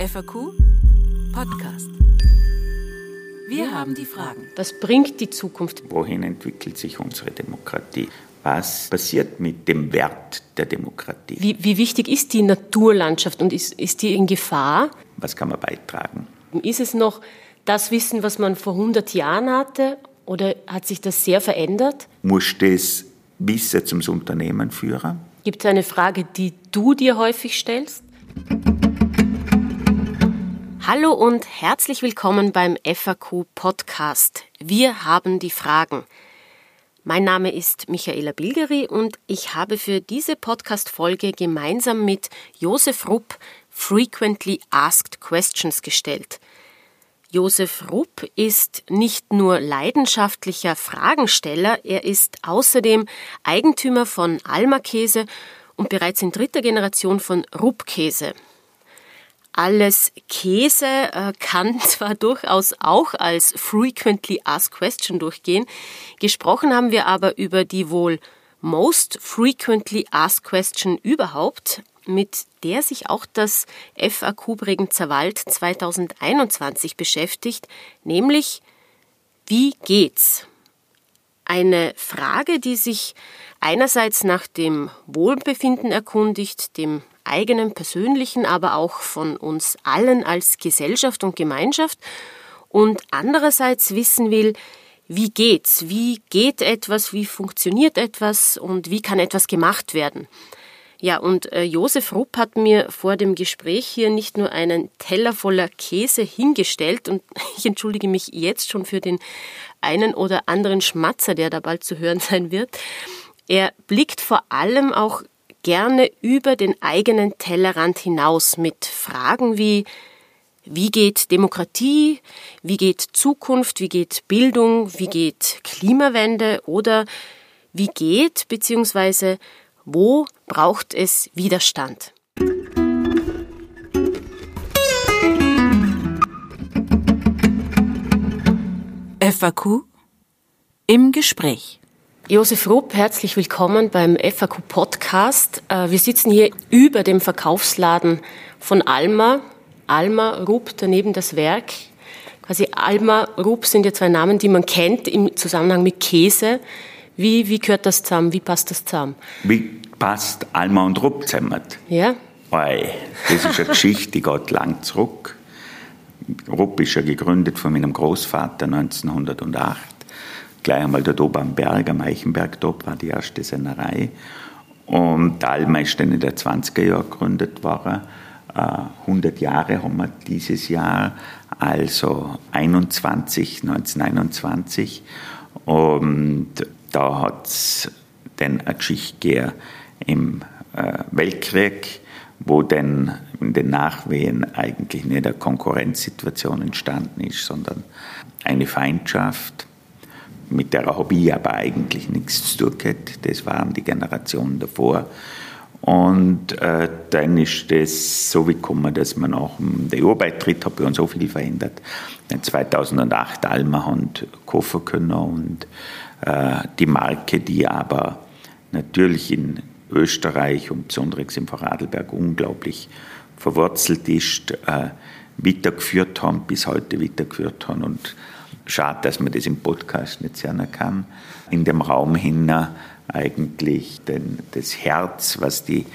FAQ Podcast. Wir haben die Fragen. Was bringt die Zukunft? Wohin entwickelt sich unsere Demokratie? Was passiert mit dem Wert der Demokratie? Wie, wie wichtig ist die Naturlandschaft und ist, ist die in Gefahr? Was kann man beitragen? Ist es noch das Wissen, was man vor 100 Jahren hatte oder hat sich das sehr verändert? Muss das Wissen zum Unternehmen führen? Gibt es eine Frage, die du dir häufig stellst? Hallo und herzlich willkommen beim FAQ Podcast. Wir haben die Fragen. Mein Name ist Michaela Bilgeri und ich habe für diese Podcast-Folge gemeinsam mit Josef Rupp Frequently Asked Questions gestellt. Josef Rupp ist nicht nur leidenschaftlicher Fragensteller, er ist außerdem Eigentümer von Alma Käse und bereits in dritter Generation von Rupp Käse alles Käse äh, kann zwar durchaus auch als Frequently Asked Question durchgehen. Gesprochen haben wir aber über die wohl Most Frequently Asked Question überhaupt, mit der sich auch das FAQ Bregenzer Wald 2021 beschäftigt, nämlich wie geht's? Eine Frage, die sich einerseits nach dem Wohlbefinden erkundigt, dem eigenen persönlichen, aber auch von uns allen als Gesellschaft und Gemeinschaft und andererseits wissen will, wie geht's? Wie geht etwas? Wie funktioniert etwas? Und wie kann etwas gemacht werden? Ja, und äh, Josef Rupp hat mir vor dem Gespräch hier nicht nur einen Teller voller Käse hingestellt und ich entschuldige mich jetzt schon für den einen oder anderen Schmatzer, der da bald zu hören sein wird. Er blickt vor allem auch gerne über den eigenen Tellerrand hinaus mit Fragen wie wie geht Demokratie, wie geht Zukunft, wie geht Bildung, wie geht Klimawende oder wie geht bzw. wo braucht es Widerstand? FAQ im Gespräch. Josef Rupp, herzlich willkommen beim FAQ Podcast. Äh, wir sitzen hier über dem Verkaufsladen von Alma. Alma, Rupp, daneben das Werk. Quasi Alma, Rupp sind ja zwei Namen, die man kennt im Zusammenhang mit Käse. Wie, wie gehört das zusammen? Wie passt das zusammen? Wie passt Alma und Rupp zusammen? Ja. Weil das ist eine Geschichte, die geht lang zurück. Rupp ist ja gegründet von meinem Großvater 1908 gleich einmal dort oben am Berg, am Eichenberg, dort war die erste Sennerei. Und dann in den 20er Jahren gegründet worden. 100 äh, Jahre haben wir dieses Jahr, also 21, 1921. Und da hat es dann eine Geschichte gegeben im äh, Weltkrieg, wo dann in den Nachwehen eigentlich nicht eine Konkurrenzsituation entstanden ist, sondern eine Feindschaft mit der habe ich aber eigentlich nichts zu tun gehabt. Das waren die Generationen davor. Und äh, dann ist das so gekommen, dass man nach dem EU-Beitritt hat bei uns so viel verändert. 2008 Alma und kaufen können und äh, die Marke, die aber natürlich in Österreich und besonders im Vorarlberg unglaublich verwurzelt ist, äh, weitergeführt haben, bis heute weitergeführt haben und Schade, dass man das im Podcast nicht sehen kann. In dem Raum hin eigentlich den, das Herz, was die,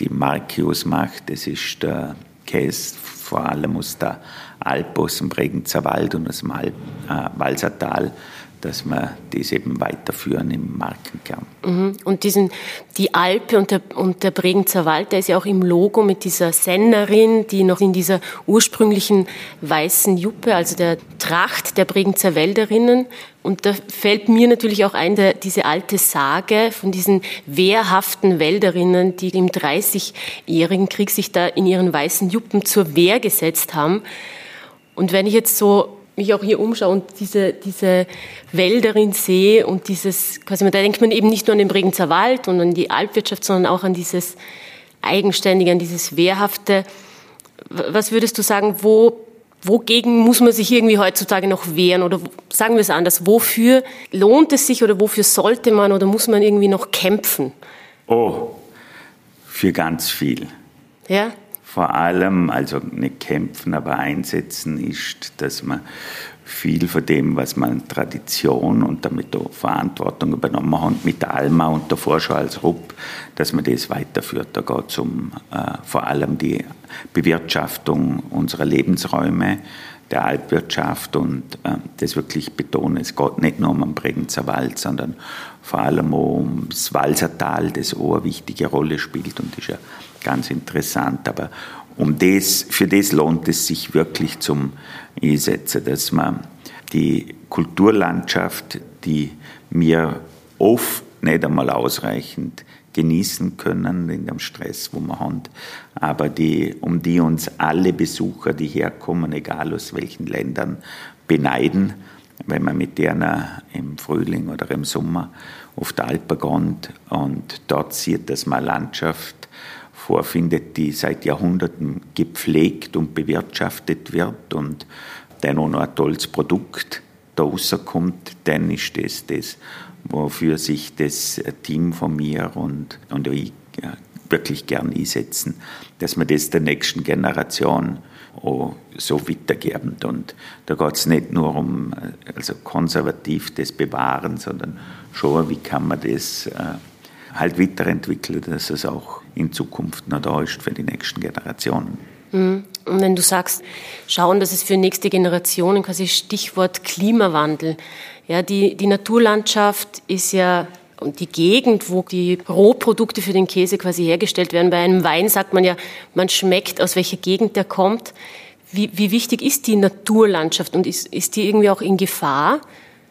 die Markius macht, das ist der Käse vor allem aus der Alp, aus dem Bregenzer Wald und aus dem Alp, äh, Walsertal dass wir das eben weiterführen im Markenkern. Mhm. Und diesen, die Alpe und der, und der Bregenzer Wald, der ist ja auch im Logo mit dieser Sennerin, die noch in dieser ursprünglichen weißen Juppe, also der Tracht der Bregenzer Wälderinnen. Und da fällt mir natürlich auch ein, der, diese alte Sage von diesen wehrhaften Wälderinnen, die im 30-jährigen Krieg sich da in ihren weißen Juppen zur Wehr gesetzt haben. Und wenn ich jetzt so mich auch hier umschaue und diese, diese Wälderin sehe und dieses, quasi, da denkt man eben nicht nur an den Bregenzer Wald und an die Alpwirtschaft, sondern auch an dieses Eigenständige, an dieses Wehrhafte. Was würdest du sagen, wo, wogegen muss man sich irgendwie heutzutage noch wehren? Oder sagen wir es anders, wofür lohnt es sich oder wofür sollte man oder muss man irgendwie noch kämpfen? Oh, für ganz viel. Ja? Vor allem, also nicht kämpfen, aber einsetzen, ist, dass man viel von dem, was man Tradition und damit auch Verantwortung übernommen hat, mit der Alma und der Vorschau als RUP, dass man das weiterführt. Da geht es um äh, vor allem die Bewirtschaftung unserer Lebensräume, der Alpwirtschaft und äh, das wirklich betonen. Es geht nicht nur um den Bregenzer Wald, sondern vor allem auch ums Walsertal, das auch eine wichtige Rolle spielt und ist ja ganz interessant. Aber um das, für das lohnt es sich wirklich zum Einsetzen, dass man die Kulturlandschaft, die mir oft nicht einmal ausreichend genießen können in dem Stress, wo wir haben, aber die, um die uns alle Besucher, die herkommen, egal aus welchen Ländern, beneiden, wenn man mit denen im Frühling oder im Sommer auf die Alpen geht und dort sieht, dass man Landschaft vorfindet, die seit Jahrhunderten gepflegt und bewirtschaftet wird und dann auch noch ein tolles Produkt da rauskommt, dann ist das das, wofür sich das Team von mir und, und ich wirklich gern einsetzen, dass wir das der nächsten Generation auch so weitergeben. Und da geht es nicht nur um also konservativ das Bewahren, sondern schon, wie kann man das äh, halt weiterentwickeln, dass es auch in Zukunft noch da ist für die nächsten Generationen. Mhm. Und wenn du sagst, schauen, dass es für nächste Generationen quasi Stichwort Klimawandel. Ja, die, die Naturlandschaft ist ja und die Gegend, wo die Rohprodukte für den Käse quasi hergestellt werden. Bei einem Wein sagt man ja, man schmeckt, aus welcher Gegend der kommt. Wie, wie wichtig ist die Naturlandschaft und ist, ist die irgendwie auch in Gefahr?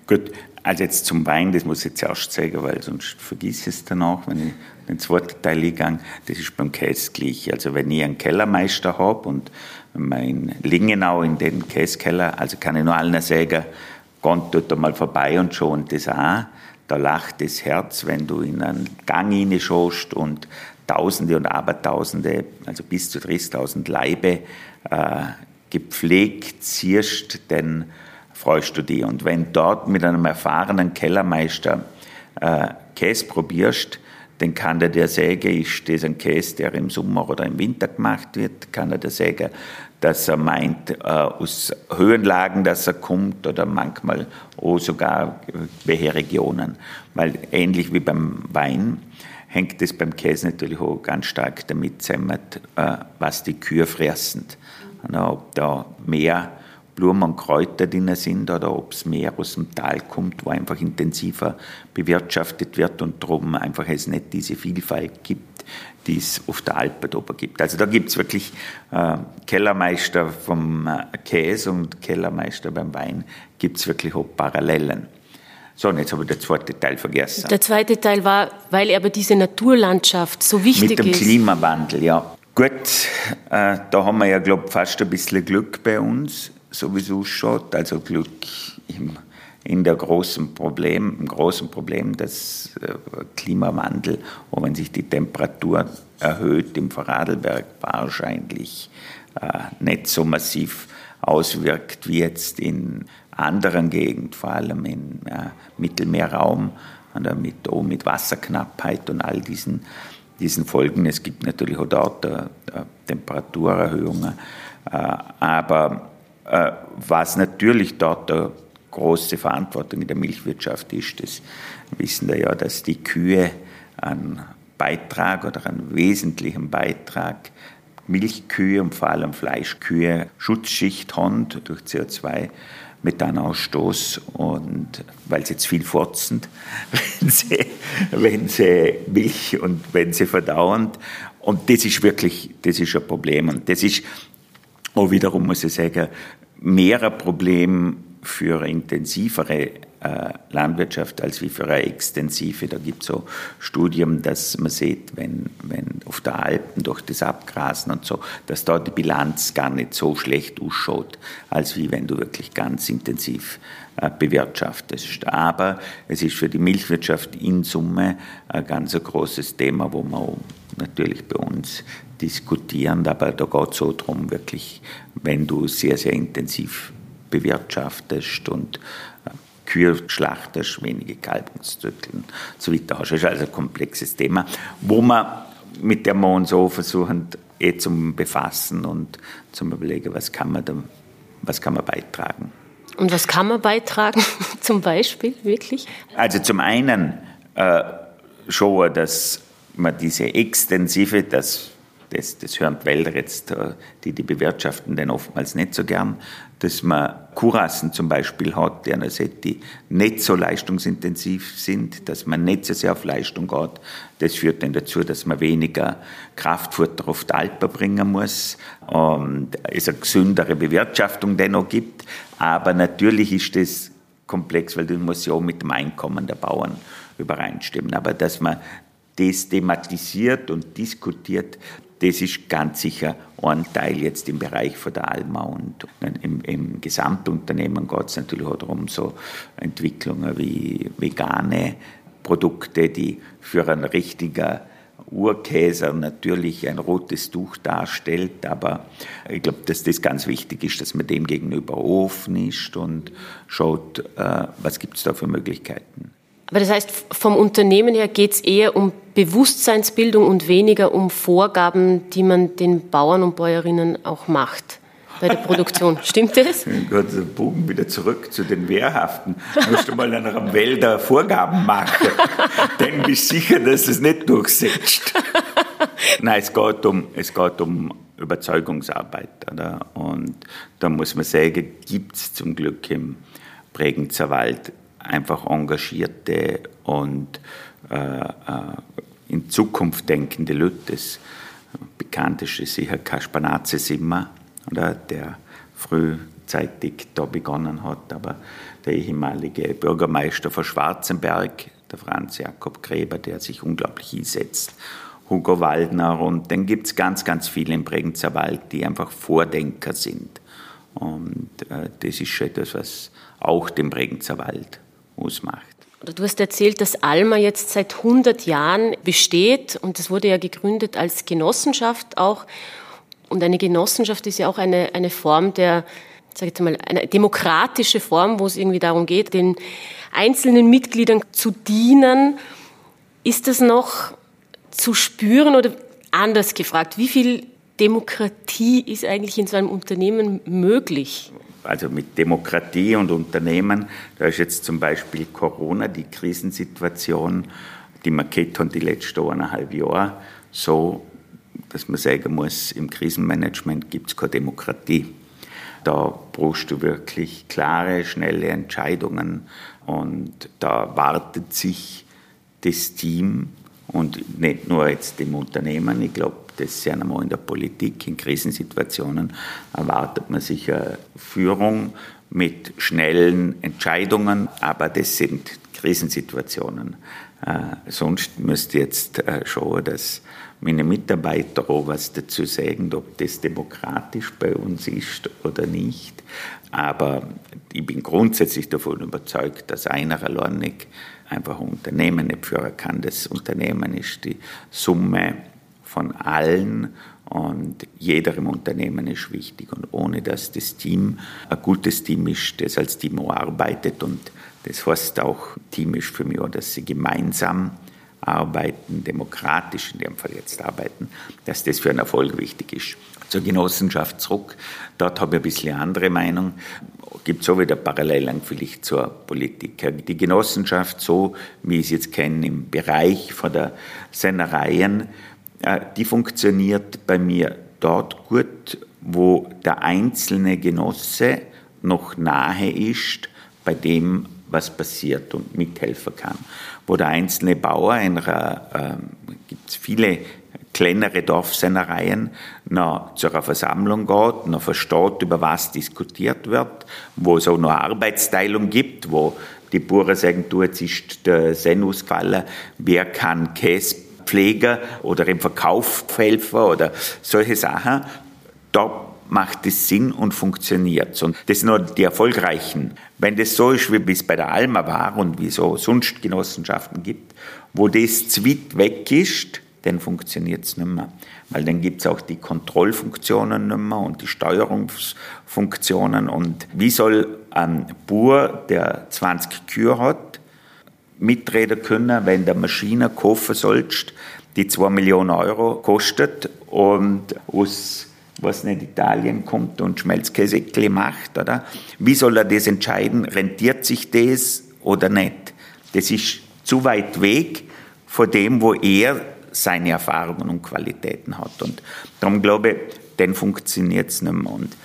Gut, also jetzt zum Wein, das muss ich jetzt erst zeigen, weil sonst vergiss ich es danach, wenn ich den zweiten Teil eingehe. Das ist beim Käse gleich. Also wenn ich einen Kellermeister habe und mein Lingenau in den Käsekeller, also kann ich nur allen sagen, geht dort mal vorbei und schon das an. Da lacht das Herz, wenn du in einen Gang hineinschaust und Tausende und Abertausende, also bis zu 30.000 Leibe äh, gepflegt siehst, dann freust du dich. Und wenn dort mit einem erfahrenen Kellermeister äh, Käse probierst, dann kann der sagen, ist das ein Käse, der im Sommer oder im Winter gemacht wird, kann er dir sagen, dass er meint, äh, aus Höhenlagen, dass er kommt oder manchmal auch sogar welche Regionen. Weil ähnlich wie beim Wein hängt es beim Käse natürlich auch ganz stark damit zusammen, äh, was die Kühe fressen. ob da mehr Blumen und Kräuter drin sind oder ob es mehr aus dem Tal kommt, wo einfach intensiver bewirtschaftet wird und darum einfach es nicht diese Vielfalt gibt, die es auf der Alpe oben gibt. Also da gibt es wirklich äh, Kellermeister vom äh, Käse und Kellermeister beim Wein, gibt es wirklich auch Parallelen. So, und jetzt habe ich den zweiten Teil vergessen. Der zweite Teil war, weil aber diese Naturlandschaft so wichtig ist. Mit dem ist. Klimawandel, ja. Gut, äh, da haben wir ja, glaube ich, fast ein bisschen Glück bei uns sowieso schaut, also Glück im, in der großen Problem, im großen Problem des äh, Klimawandel, wo wenn sich die Temperatur erhöht im Vorarlberg wahrscheinlich äh, nicht so massiv auswirkt wie jetzt in anderen Gegenden, vor allem im äh, Mittelmeerraum, mit, auch mit Wasserknappheit und all diesen, diesen Folgen. Es gibt natürlich auch dort äh, Temperaturerhöhungen, äh, aber was natürlich dort eine große Verantwortung in der Milchwirtschaft ist, das wissen wir ja, dass die Kühe einen Beitrag oder einen wesentlichen Beitrag Milchkühe und vor allem Fleischkühe Schutzschicht haben durch CO2 Methanausstoß und weil sie jetzt viel furzen, wenn sie, wenn sie Milch und wenn sie verdauen. Und das ist wirklich, das ist ein Problem. Und das ist auch wiederum, muss ich sagen, mehr ein Problem für eine intensivere äh, Landwirtschaft als wie für eine extensive. Da gibt es so Studien, dass man sieht, wenn, wenn auf der Alpen durch das Abgrasen und so, dass da die Bilanz gar nicht so schlecht ausschaut, als wie wenn du wirklich ganz intensiv äh, bewirtschaftest. Aber es ist für die Milchwirtschaft in Summe ein ganz großes Thema, wo man natürlich bei uns diskutieren, aber da geht es so darum, wirklich, wenn du sehr, sehr intensiv bewirtschaftest und äh, Kühe schlachtest, wenige Kalbungszyklen so weiter hast. Das ist also ein komplexes Thema, wo man mit der wir uns auch versuchen, eh zum Befassen und zum Überlegen, was kann man da, was kann man beitragen. Und was kann man beitragen, zum Beispiel, wirklich? Also zum einen äh, schon, dass man diese extensive, das, das, das hören die Wälder jetzt, äh, die die bewirtschaften, denn oftmals nicht so gern, dass man Kurassen zum Beispiel hat, die nicht so leistungsintensiv sind, dass man nicht so sehr auf Leistung geht. Das führt dann dazu, dass man weniger Kraftfutter auf die Alpen bringen muss und es eine gesündere Bewirtschaftung dennoch gibt. Aber natürlich ist das komplex, weil das muss ja auch mit dem Einkommen der Bauern übereinstimmen. Aber dass man das thematisiert und diskutiert, das ist ganz sicher ein Teil jetzt im Bereich von der Alma und im, im Gesamtunternehmen geht es natürlich auch darum, so Entwicklungen wie vegane Produkte, die für einen richtigen Urkäser natürlich ein rotes Tuch darstellt, aber ich glaube, dass das ganz wichtig ist, dass man dem gegenüber offen ist und schaut, äh, was gibt es da für Möglichkeiten. Aber das heißt, vom Unternehmen her geht es eher um Bewusstseinsbildung und weniger um Vorgaben, die man den Bauern und Bäuerinnen auch macht bei der Produktion. Stimmt das? Gott, der Bogen wieder zurück zu den Wehrhaften. Musst du mal in einem Wälder Vorgaben machen. Dann bist du sicher, dass es nicht durchsetzt. Nein, es geht um, es geht um Überzeugungsarbeit. Oder? Und da muss man sagen, gibt es zum Glück im Bregenzer Wald einfach engagierte und äh, äh, in Zukunft denkende Leute. Das bekannteste ist sicher Kaspar Nazis-Simmer, oder, der frühzeitig da begonnen hat, aber der ehemalige Bürgermeister von Schwarzenberg, der Franz Jakob Gräber, der sich unglaublich einsetzt, Hugo Waldner und dann gibt es ganz, ganz viele im Bregenzer Wald, die einfach Vordenker sind. Und äh, das ist schon etwas, was auch den Bregenzer Wald ausmacht. Du hast erzählt, dass Alma jetzt seit 100 Jahren besteht und es wurde ja gegründet als Genossenschaft auch. Und eine Genossenschaft ist ja auch eine, eine Form der, sag ich mal, eine demokratische Form, wo es irgendwie darum geht, den einzelnen Mitgliedern zu dienen. Ist das noch zu spüren oder anders gefragt, wie viel Demokratie ist eigentlich in so einem Unternehmen möglich? Also mit Demokratie und Unternehmen, da ist jetzt zum Beispiel Corona, die Krisensituation, die man kennt und die letzten eineinhalb Jahre, so, dass man sagen muss, im Krisenmanagement gibt es keine Demokratie. Da brauchst du wirklich klare, schnelle Entscheidungen und da wartet sich das Team und nicht nur jetzt dem Unternehmen, ich glaube, das sehen wir in der Politik, in Krisensituationen erwartet man sicher Führung mit schnellen Entscheidungen, aber das sind Krisensituationen. Äh, sonst müsste jetzt äh, schauen, dass meine Mitarbeiter auch was dazu sagen, ob das demokratisch bei uns ist oder nicht. Aber ich bin grundsätzlich davon überzeugt, dass einer alleinig einfach ein Unternehmen nicht führen kann. Das Unternehmen ist die Summe von allen und jeder im Unternehmen ist wichtig. Und ohne dass das Team ein gutes Team ist, das als Team arbeitet und das heißt auch, Team für mich auch, dass sie gemeinsam arbeiten, demokratisch in dem Fall jetzt arbeiten, dass das für einen Erfolg wichtig ist. Zur Genossenschaft zurück, dort habe ich ein bisschen eine andere Meinung. Gibt auch wieder Parallelen vielleicht zur Politik. Die Genossenschaft, so wie ich es jetzt kenne, im Bereich von der Sennereien, die funktioniert bei mir dort gut, wo der einzelne Genosse noch nahe ist bei dem, was passiert und mithelfen kann. Wo der einzelne Bauer, in einer, äh, gibt viele kleinere Dorfsennereien, noch zu einer Versammlung geht, noch versteht, über was diskutiert wird, wo es auch noch Arbeitsteilung gibt, wo die Bauern sagen, du, jetzt ist der Sen ausgefallen, wer kann Käse Pfleger oder im Verkaufshelfer oder solche Sachen, da macht es Sinn und funktioniert. Und das sind nur die erfolgreichen. Wenn das so ist, wie es bei der Alma war und wie es so sonst Genossenschaften gibt, wo das zwit weg ist, dann funktioniert es nicht mehr. Weil dann gibt es auch die Kontrollfunktionen nicht mehr und die Steuerungsfunktionen. Und wie soll ein Bauer, der 20 Kühe hat, mitreden können, wenn der Maschine kaufen sollst, die 2 Millionen Euro kostet und aus was nicht Italien kommt und Schmelzkäse macht, oder? Wie soll er das entscheiden? Rentiert sich das oder nicht? Das ist zu weit weg von dem, wo er seine Erfahrungen und Qualitäten hat. Und darum glaube ich, dann funktioniert es nicht mehr. Und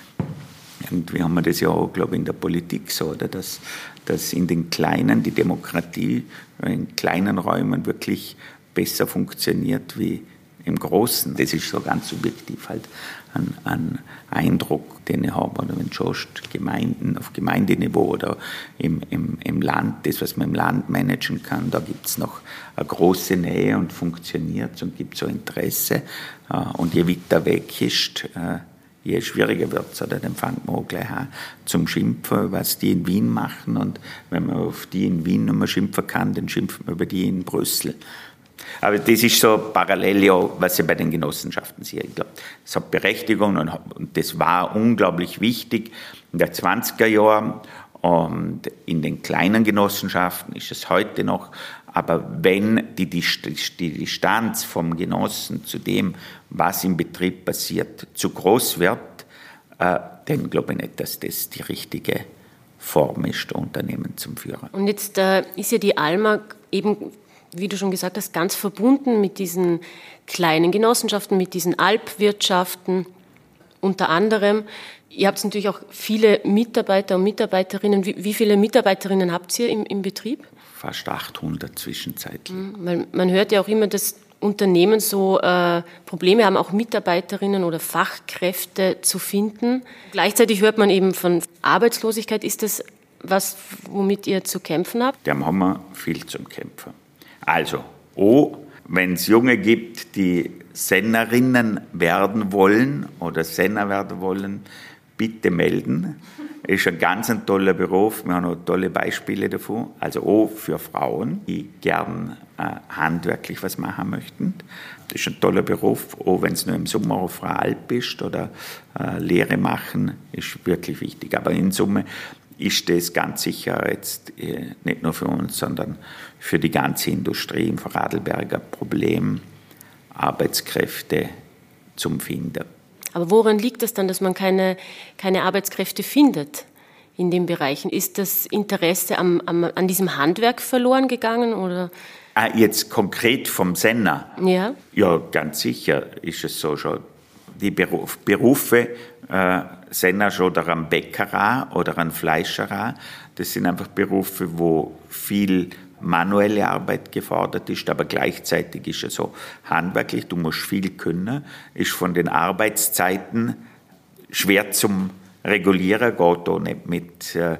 irgendwie haben wir das ja auch, glaube ich, in der Politik so, oder? Dass, dass in den kleinen, die Demokratie in kleinen Räumen wirklich besser funktioniert wie im Großen. Das ist so ganz subjektiv halt ein, ein Eindruck, den ich habe, oder wenn du schaust, Gemeinden auf Gemeindeniveau oder im, im, im Land, das, was man im Land managen kann, da gibt es noch eine große Nähe und funktioniert und gibt so Interesse. Äh, und je weiter weg ist, äh, je schwieriger wird es, oder dann fängt man auch gleich an zum Schimpfen, was die in Wien machen. Und wenn man auf die in Wien nicht schimpfen kann, dann schimpft man über die in Brüssel. Aber das ist so parallel, ja, was ich bei den Genossenschaften sehe. Ich glaube, es hat Berechtigung und, und das war unglaublich wichtig in den 20er Jahren. Und in den kleinen Genossenschaften ist es heute noch. Aber wenn die, Distanz vom Genossen zu dem, was im Betrieb passiert, zu groß wird, äh, dann glaube ich nicht, dass das die richtige Form ist, Unternehmen zum Führen. Und jetzt äh, ist ja die Alma eben wie du schon gesagt hast, ganz verbunden mit diesen kleinen Genossenschaften, mit diesen Alpwirtschaften unter anderem. Ihr habt natürlich auch viele Mitarbeiter und Mitarbeiterinnen. Wie, wie viele Mitarbeiterinnen habt ihr im, im, Betrieb? Fast 800 zwischenzeitlich. Mhm, weil man hört ja auch immer, dass Unternehmen so äh, Probleme haben, auch Mitarbeiterinnen oder Fachkräfte zu finden. Gleichzeitig hört man eben von Arbeitslosigkeit. Ist das was, womit ihr zu kämpfen habt? Dem haben wir viel zum Kämpfen. Also, O, wenn es Junge gibt, die Sennerinnen werden wollen oder Senner werden wollen, bitte melden. Ist ein ganz ein toller Beruf. Wir haben auch tolle Beispiele davon. Also O für Frauen, die gern äh, handwerklich was machen möchten. Das ist ein toller Beruf. Auch wenn es nur im Sommer auf der Alp ist oder äh, Lehre machen, ist wirklich wichtig. Aber in Summe ist das ganz sicher jetzt äh, nicht nur für uns, sondern für die ganze Industrie im Vorarlberger Problem, Arbeitskräfte zum Finden. Aber woran liegt es dann, dass man keine, keine Arbeitskräfte findet in den Bereichen? Ist das Interesse am, am, an diesem Handwerk verloren gegangen? Oder? Ah, jetzt konkret vom Senner? Ja. Ja, ganz sicher ist es so schon. Die Beruf, Berufe äh, Senner oder ein Bäckerer oder ein Fleischerer. Das sind einfach Berufe, wo viel manuelle Arbeit gefordert ist, aber gleichzeitig ist es so handwerklich, du musst viel können, ist von den Arbeitszeiten schwer zum Regulieren, geht auch nicht mit äh,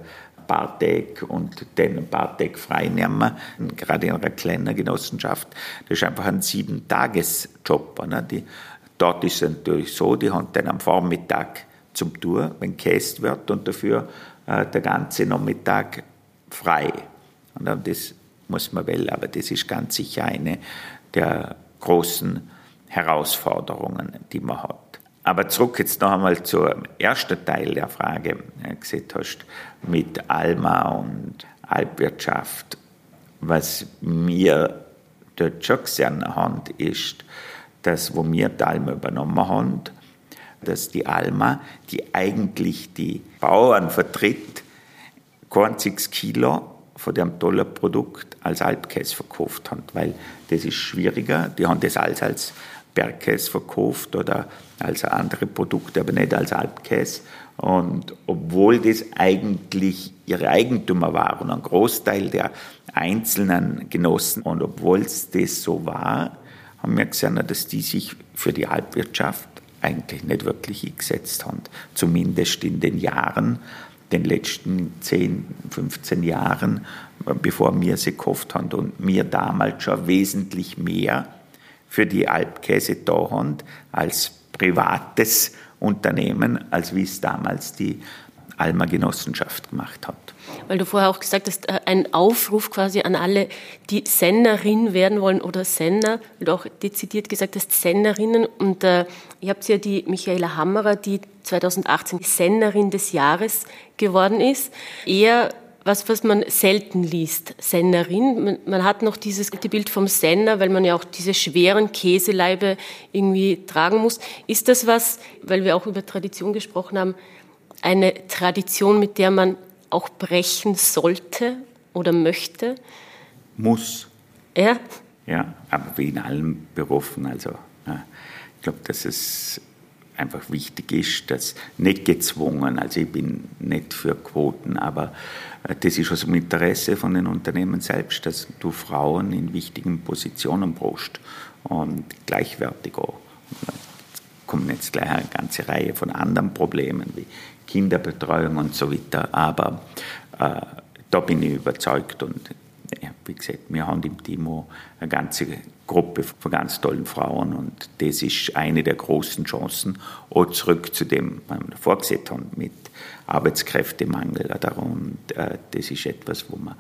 Bartek und den Bartek freinehmen, gerade in einer kleinen Genossenschaft. Das ist einfach ein Sieben-Tages-Job. Ne? dort ist es natürlich so, die haben dann am Vormittag zum Tour, wenn gekäst wird und dafür äh, der ganze Nachmittag frei. Und das muss man wählen, aber das ist ganz sicher eine der großen Herausforderungen, die man hat. Aber zurück jetzt noch einmal zum ersten Teil der Frage, äh, gesehen hast, mit Alma und Alpwirtschaft. Was mir dort schon gesehen haben, ist, dass, wo wir die Alma übernommen haben, dass die Alma, die eigentlich die Bauern vertritt, kein 6 Kilo von dem tollen Produkt als Alpkäse verkauft haben, weil das ist schwieriger. Die haben das alles als Bergkäse verkauft oder als andere Produkte, aber nicht als Alpkäse. Und obwohl das eigentlich ihre Eigentümer waren, ein Großteil der einzelnen Genossen, und obwohl es das so war, haben wir gesehen, dass die sich für die Alpwirtschaft eigentlich nicht wirklich eingesetzt haben. Zumindest in den Jahren, den letzten 10, 15 Jahren, bevor wir sie gekauft haben und wir damals schon wesentlich mehr für die Alpkäse da haben als privates Unternehmen, als wie es damals die Alma Genossenschaft gemacht hat. Weil du vorher auch gesagt hast, äh, ein Aufruf quasi an alle, die Sennerin werden wollen oder Senner, weil du auch dezidiert gesagt hast, Sennerinnen. Und äh, ihr habt ja die Michaela Hammerer, die 2018 die Sennerin des Jahres geworden ist. Eher was, was man selten liest. Sennerin. Man, man, hat noch dieses Bild vom Senner, weil man ja auch diese schweren Käseleibe irgendwie tragen muss. Ist das was, weil wir auch über Tradition gesprochen haben, eine Tradition, mit der man auch brechen sollte oder möchte? Muss. Ja? Ja, aber wie in allen Berufen. Also, ich glaube, dass es einfach wichtig ist, dass nicht gezwungen, also ich bin nicht für Quoten, aber äh, das ist aus dem Interesse von den Unternehmen selbst, dass du Frauen in wichtigen Positionen brauchst und gleichwertig auch. Da kommen jetzt gleich eine ganze Reihe von anderen Problemen wie Kinderbetreuung und so weiter, aber äh, da bin ich überzeugt und wie gesagt, wir haben im Timo eine ganze Gruppe von ganz tollen Frauen und das ist eine der großen Chancen, auch zurück zu dem, was wir davor gesehen haben, mit Arbeitskräftemangel. Und äh, das ist etwas, wo man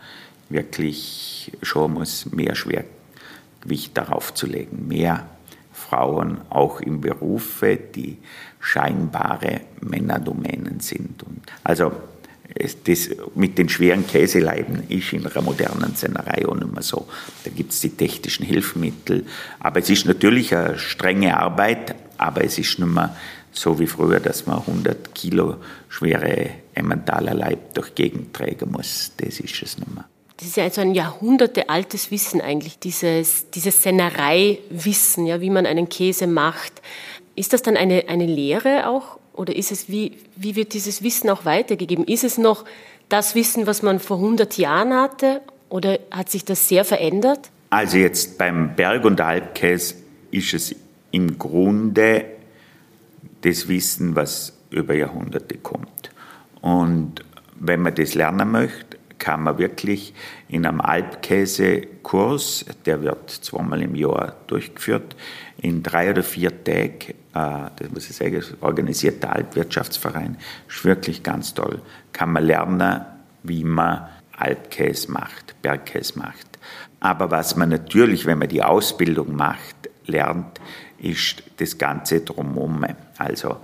wirklich schauen muss, mehr Schwergewicht darauf zu legen, mehr Frauen auch in Berufe, die scheinbare Männerdomänen sind. Und also das mit den schweren Käseleiben ist in einer modernen Sennerei auch nicht mehr so. Da gibt es die technischen Hilfsmittel. Aber es ist natürlich eine strenge Arbeit, aber es ist nicht mehr so wie früher, dass man 100 Kilo schwere Emmentaler Leib durch Gegend tragen muss. Das ist es nicht mehr. Das ist ja also ein jahrhundertealtes Wissen eigentlich, dieses, dieses Sennereiwissen, ja, wie man einen Käse macht. Ist das dann eine, eine Lehre auch oder ist es, wie, wie wird dieses Wissen auch weitergegeben? Ist es noch das Wissen, was man vor 100 Jahren hatte oder hat sich das sehr verändert? Also jetzt beim Berg- und Alpkäse ist es im Grunde das Wissen, was über Jahrhunderte kommt. Und wenn man das lernen möchte, kann man wirklich in einem Alpkäse-Kurs, der wird zweimal im Jahr durchgeführt, in drei oder vier Tagen, das muss ich sagen, organisiert der Alpwirtschaftsverein, ist wirklich ganz toll, kann man lernen, wie man Alpkäse macht, Bergkäse macht. Aber was man natürlich, wenn man die Ausbildung macht, lernt, ist das Ganze drumherum. Also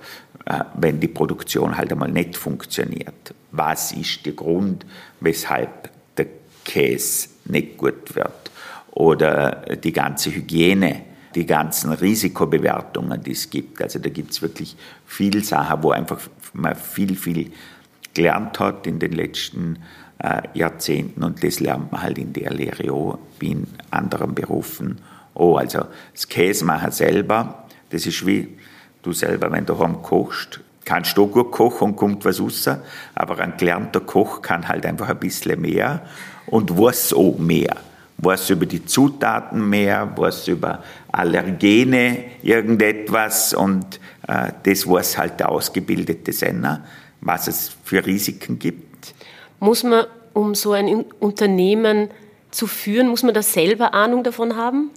äh, wenn die Produktion halt einmal nicht funktioniert. Was ist der Grund, weshalb der Käse nicht gut wird? Oder die ganze Hygiene, die ganzen Risikobewertungen, die es gibt. Also da gibt es wirklich viel Sachen, wo einfach man viel, viel gelernt hat in den letzten äh, Jahrzehnten und das lernt man halt in der Lehre auch, wie in anderen Berufen. Oh, also das Käsemachen selber, das ist wie Du selber, wenn du heim kochst, kannst du gut kochen und kommt was raus, aber ein gelernter Koch kann halt einfach ein bisschen mehr und weiß auch mehr. Weiß über die Zutaten mehr, weiß über Allergene irgendetwas und äh, das weiß halt der ausgebildete Senner, was es für Risiken gibt. Muss man, um so ein Unternehmen zu führen, muss man da selber Ahnung davon haben?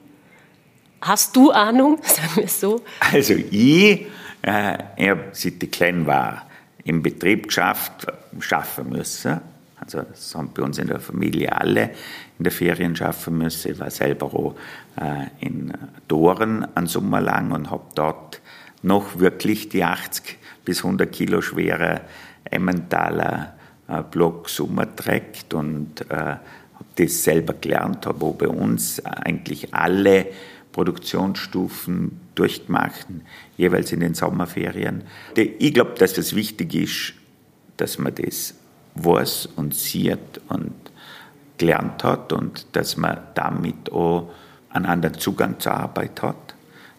Hast du Ahnung, sagen wir es so? Also ich, äh, ich habe seit ich klein war im Betrieb geschafft, schaffen müssen. Also das haben bei uns in der Familie alle in der Ferien schaffen müssen. Ich war selber auch äh, in Doren einen Sommer lang und habe dort noch wirklich die 80 bis 100 Kilo schwere Emmentaler äh, Block Sommer trägt und äh, das selber gelernt, habe auch bei uns eigentlich alle Produktionsstufen durchgemacht, jeweils in den Sommerferien. Ich glaube, dass das wichtig ist, dass man das weiß und sieht und gelernt hat und dass man damit auch einen anderen Zugang zur Arbeit hat,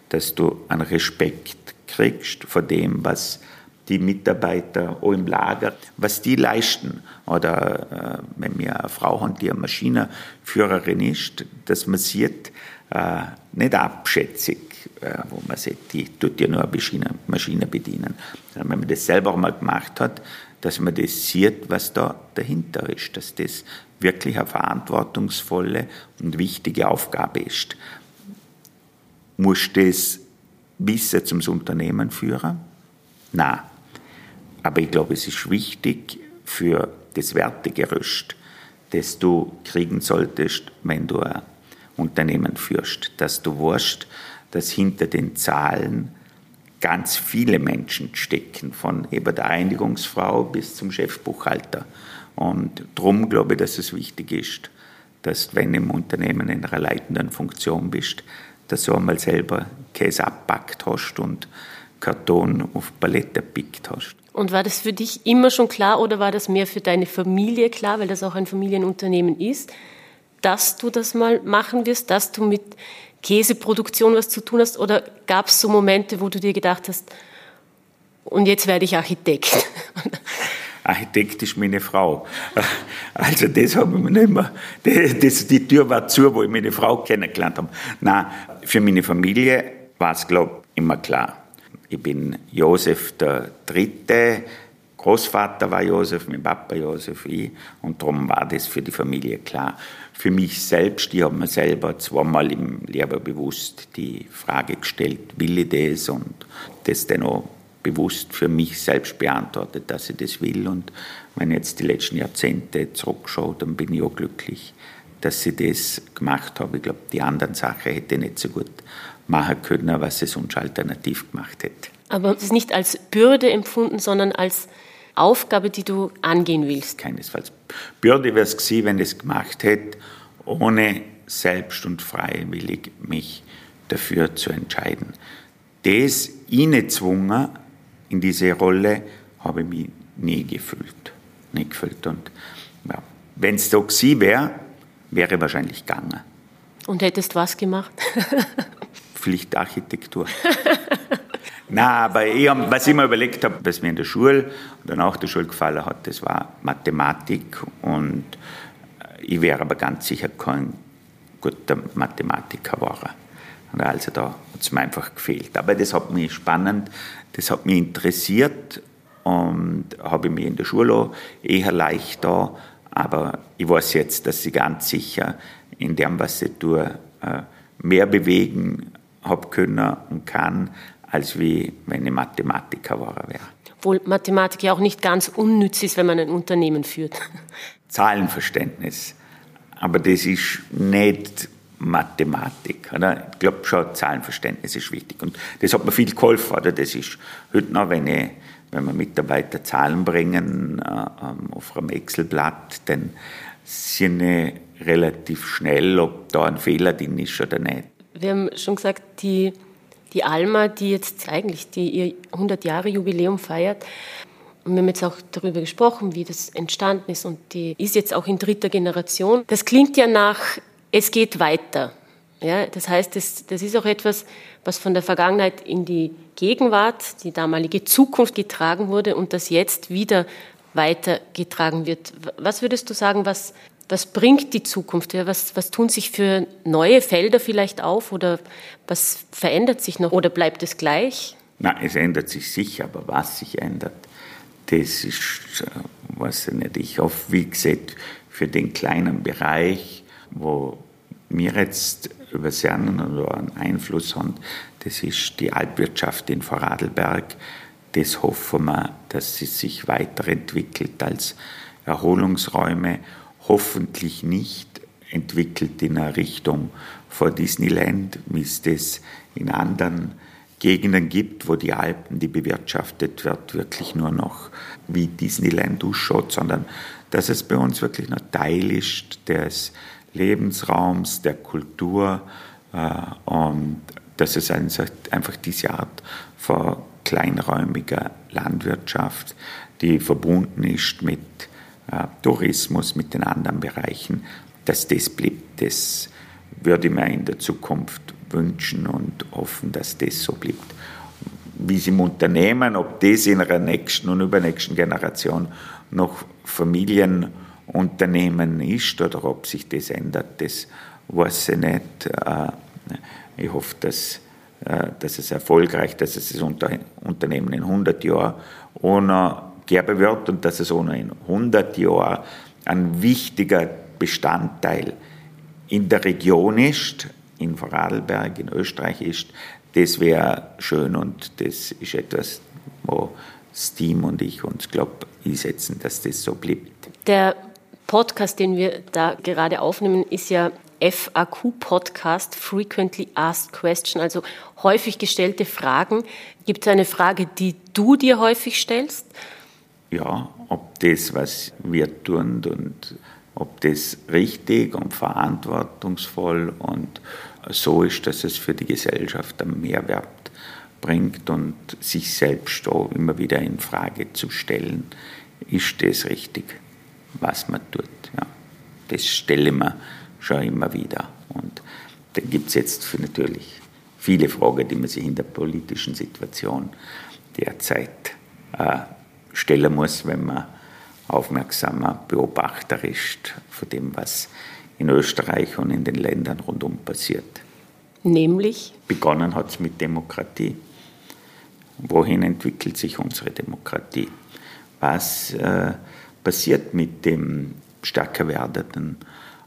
dass du einen Respekt kriegst vor dem, was die Mitarbeiter auch im Lager, was die leisten. Oder äh, wenn wir eine Frau haben, die eine Maschinenführerin ist, dass man sieht, äh, nicht abschätzig, äh, wo man sieht, die tut ja nur eine Maschine, Maschine bedienen. Sondern wenn man das selber mal gemacht hat, dass man das sieht, was da dahinter ist, dass das wirklich eine verantwortungsvolle und wichtige Aufgabe ist. Muss das Wissen zum Unternehmen führen? Nein. Aber ich glaube, es ist wichtig für das Wertegerüst, das du kriegen solltest, wenn du ein Unternehmen führst, dass du weißt, dass hinter den Zahlen ganz viele Menschen stecken, von eben der Einigungsfrau bis zum Chefbuchhalter. Und darum glaube ich, dass es wichtig ist, dass wenn du im Unternehmen in einer leitenden Funktion bist, dass du einmal selber Käse abpackt hast und Karton auf Palette gepickt hast. Und war das für dich immer schon klar oder war das mehr für deine Familie klar, weil das auch ein Familienunternehmen ist, dass du das mal machen wirst, dass du mit Käseproduktion was zu tun hast? Oder gab es so Momente, wo du dir gedacht hast, und jetzt werde ich Architekt? Architekt ist meine Frau. Also das habe ich nicht mehr, das, die Tür war zu, wo ich meine Frau kennengelernt habe. Nein, für meine Familie war es, glaube ich, immer klar. Ich bin Josef der Dritte, Großvater war Josef, mein Papa Josef, ich. Und darum war das für die Familie klar. Für mich selbst, ich habe mir selber zweimal im Lehrer bewusst die Frage gestellt, will ich das? Und das dann auch bewusst für mich selbst beantwortet, dass ich das will. Und wenn ich jetzt die letzten Jahrzehnte zurückschaue, dann bin ich auch glücklich, dass ich das gemacht habe. Ich glaube, die anderen Sachen hätte ich nicht so gut machen können, was ich sonst alternativ gemacht hätte. Aber es ist nicht als Bürde empfunden, sondern als Aufgabe, die du angehen willst? Keinesfalls. Bürde wäre es gewesen, wenn ich es gemacht hätte, ohne selbst und freiwillig mich dafür zu entscheiden. Das gezwungen in diese Rolle habe ich mich nie gefühlt. Nie gefühlt. Und ja, wenn es so gewesen wäre, wäre wahrscheinlich gegangen. Und hättest was gemacht? Pflichtarchitektur. Nein, aber ich, was ich mir überlegt habe, was mir in der Schule und nach der Schule gefallen hat, das war Mathematik und ich wäre aber ganz sicher kein guter Mathematiker geworden. Also da hat es mir einfach gefehlt. Aber das hat mich spannend, das hat mich interessiert und habe mich in der Schule eher leicht da. Aber ich weiß jetzt, dass ich ganz sicher in dem, was ich tue, äh, mehr bewegen habe können und kann, als wie wenn ich Mathematiker war wäre. Obwohl Mathematik ja auch nicht ganz unnütz ist, wenn man ein Unternehmen führt. Zahlenverständnis. Aber das ist nicht Mathematik. Oder? Ich glaube schon, Zahlenverständnis ist wichtig. Und das hat mir viel geholfen. Oder? Das ist heute noch, wenn, ich, wenn wir Mitarbeiter Zahlen bringen äh, ähm, auf einem Excel-Blatt, dann sind ich relativ schnell, ob da ein Fehler drin ist oder nicht. Wir haben schon gesagt, die, die Alma, die jetzt eigentlich die ihr 100 Jahre Jubiläum feiert, und wir haben jetzt auch darüber gesprochen, wie das entstanden ist und die ist jetzt auch in dritter Generation. Das klingt ja nach es geht weiter. Ja, das heißt, das, das ist auch etwas, was von der Vergangenheit in die Gegenwart, die damalige Zukunft getragen wurde und das jetzt wieder weitergetragen wird. Was würdest du sagen, was, was bringt die Zukunft? Ja, was, was tun sich für neue Felder vielleicht auf oder was verändert sich noch oder bleibt es gleich? Na, es ändert sich sicher, aber was sich ändert, das ist, äh, weiß ich nicht. Ich hoffe, wie gesagt, für den kleinen Bereich, wo wir jetzt über übersehen oder einen Einfluss haben, das ist die Alpwirtschaft in Vorarlberg. Das hoffen wir, dass sie sich weiterentwickelt als Erholungsräume, hoffentlich nicht entwickelt in eine Richtung vor Disneyland, wie es das in anderen Gegenden gibt, wo die Alpen, die bewirtschaftet wird, wirklich nur noch wie Disneyland ausschaut, sondern dass es bei uns wirklich noch Teil ist des Lebensraums, der Kultur äh, und dass es einfach diese Art von kleinräumiger Landwirtschaft, die verbunden ist mit äh, Tourismus, mit den anderen Bereichen, dass das bleibt. Das würde ich mir in der Zukunft wünschen und hoffen, dass das so bleibt. Wie es im Unternehmen, ob das in einer nächsten und übernächsten Generation noch Familien Unternehmen ist oder ob sich das ändert, das weiß ich nicht. Äh, ich hoffe, dass, äh, dass es erfolgreich, dass es das Unternehmen in 100 Jahren ohne geben wird und dass es ohne in 100 Jahren ein wichtiger Bestandteil in der Region ist, in Vorarlberg, in Österreich ist, das wäre schön und das ist etwas, wo Steam und ich uns, glaube einsetzen, dass das so bleibt. Der Podcast, den wir da gerade aufnehmen, ist ja FAQ-Podcast, Frequently Asked Question, also häufig gestellte Fragen. Gibt es eine Frage, die du dir häufig stellst? ja, ob das, was wir tun und ob das richtig und verantwortungsvoll und so ist, dass es für die Gesellschaft einen Mehrwert bringt und sich selbst auch immer wieder in Frage zu stellen, ist das richtig, was man tut. Ja. Das stelle man schon immer wieder. Und da gibt es jetzt für natürlich viele Fragen, die man sich in der politischen Situation derzeit äh, stellen muss, wenn man aufmerksamer Beobachter ist von dem, was in Österreich und in den Ländern rundum passiert. Nämlich? Begonnen hat es mit Demokratie. Wohin entwickelt sich unsere Demokratie? Was äh, passiert mit den stärker werdenden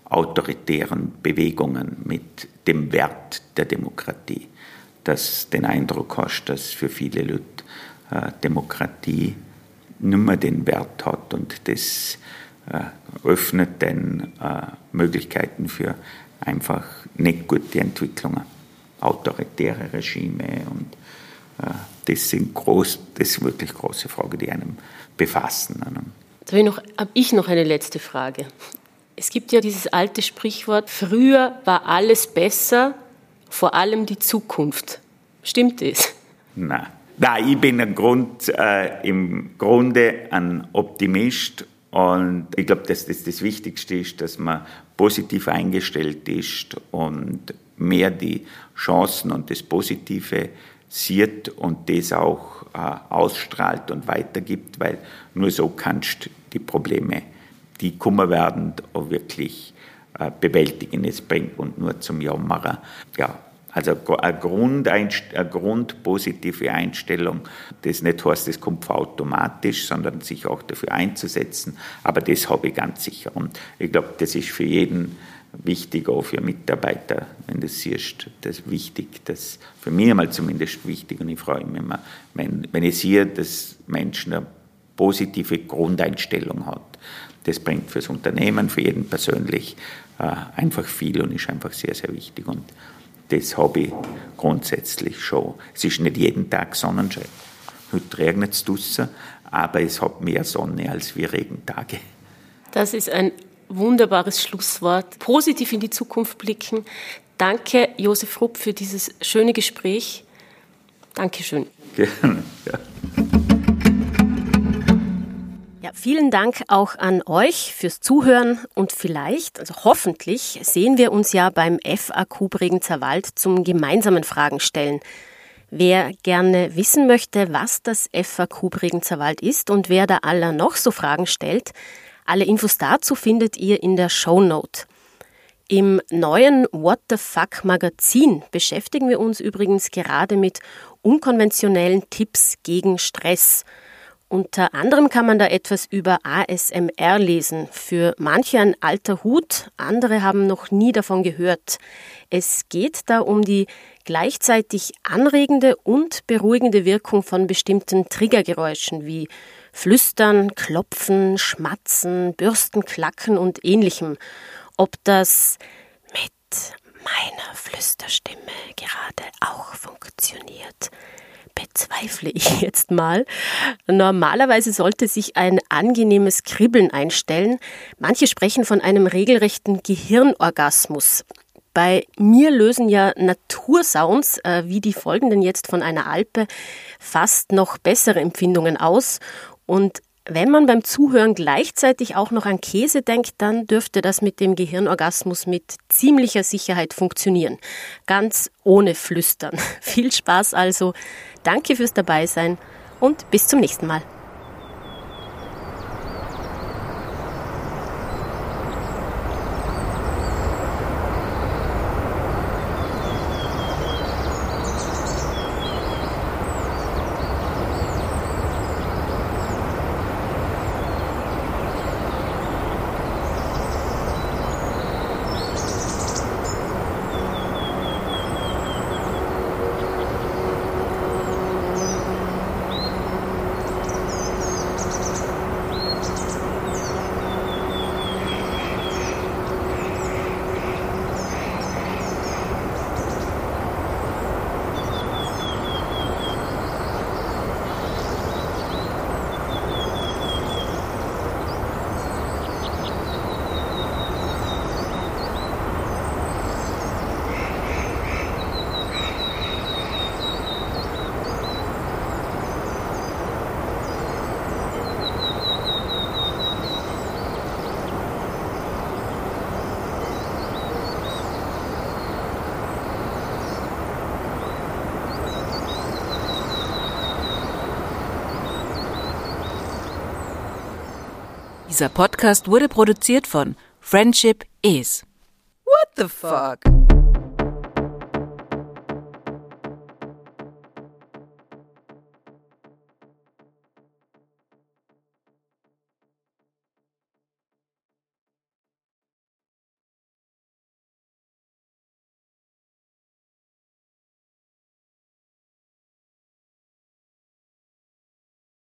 autoritären Bewegungen, mit dem Wert der Demokratie? Dass den Eindruck hast, dass für viele Leute äh, Demokratie nicht mehr den Wert hat und das äh, öffnet dann äh, Möglichkeiten für einfach nicht gute Entwicklungen, autoritäre Regime und das sind groß, das sind wirklich große Fragen, die einem befassen. Jetzt habe ich, noch, eine letzte Frage. Es gibt ja dieses alte Sprichwort, früher war alles besser, vor allem die Zukunft. Stimmt das? Nein. Nein, ich bin im, Grund, äh, im Grunde ein Optimist und ich glaube, dass das das Wichtigste ist, dass man positiv eingestellt ist und mehr die Chancen und das Positive sieht und das auch äh, ausstrahlt und weitergibt, weil nur so kannst die Probleme, die kommen werden, auch wirklich äh, bewältigen. Es bringt und nur zum Jammern ja, also eine, Grundeinst eine grundpositive Einstellung, das nicht heißt, das kommt automatisch, sondern sich auch dafür einzusetzen. Aber das habe ich ganz sicher. Und ich glaube, das ist für jeden wichtig, auch für Mitarbeiter, wenn du siehst, das ist wichtig, das für mich einmal zumindest wichtig und ich freue mich immer, wenn, wenn ich sehe, dass Menschen eine positive Grundeinstellung hat. Das bringt fürs Unternehmen, für jeden persönlich äh, einfach viel und ist einfach sehr, sehr wichtig. Und das habe ich grundsätzlich schon. Es ist nicht jeden Tag Sonnenschein. Heute regnet es draußen, aber es hat mehr Sonne als wir Regentage. Das ist ein wunderbares Schlusswort. Positiv in die Zukunft blicken. Danke, Josef Rupp, für dieses schöne Gespräch. Dankeschön. Gerne. Ja. Ja, vielen Dank auch an euch fürs Zuhören und vielleicht, also hoffentlich, sehen wir uns ja beim FAQ Bregenzer Wald zum gemeinsamen Fragen stellen. Wer gerne wissen möchte, was das FAQ Bregenzer Wald ist und wer da aller noch so Fragen stellt, alle Infos dazu findet ihr in der Show Note. Im neuen What the Fuck Magazin beschäftigen wir uns übrigens gerade mit unkonventionellen Tipps gegen Stress – unter anderem kann man da etwas über ASMR lesen. Für manche ein alter Hut, andere haben noch nie davon gehört. Es geht da um die gleichzeitig anregende und beruhigende Wirkung von bestimmten Triggergeräuschen wie Flüstern, Klopfen, Schmatzen, Bürstenklacken und ähnlichem. Ob das mit meiner Flüsterstimme gerade auch funktioniert bezweifle ich jetzt mal. Normalerweise sollte sich ein angenehmes Kribbeln einstellen. Manche sprechen von einem regelrechten Gehirnorgasmus. Bei mir lösen ja Natursounds, äh, wie die folgenden jetzt von einer Alpe, fast noch bessere Empfindungen aus. Und wenn man beim Zuhören gleichzeitig auch noch an Käse denkt, dann dürfte das mit dem Gehirnorgasmus mit ziemlicher Sicherheit funktionieren. Ganz ohne Flüstern. Viel Spaß also. Danke fürs Dabeisein und bis zum nächsten Mal. Dieser Podcast wurde produziert von Friendship Is. What the fuck?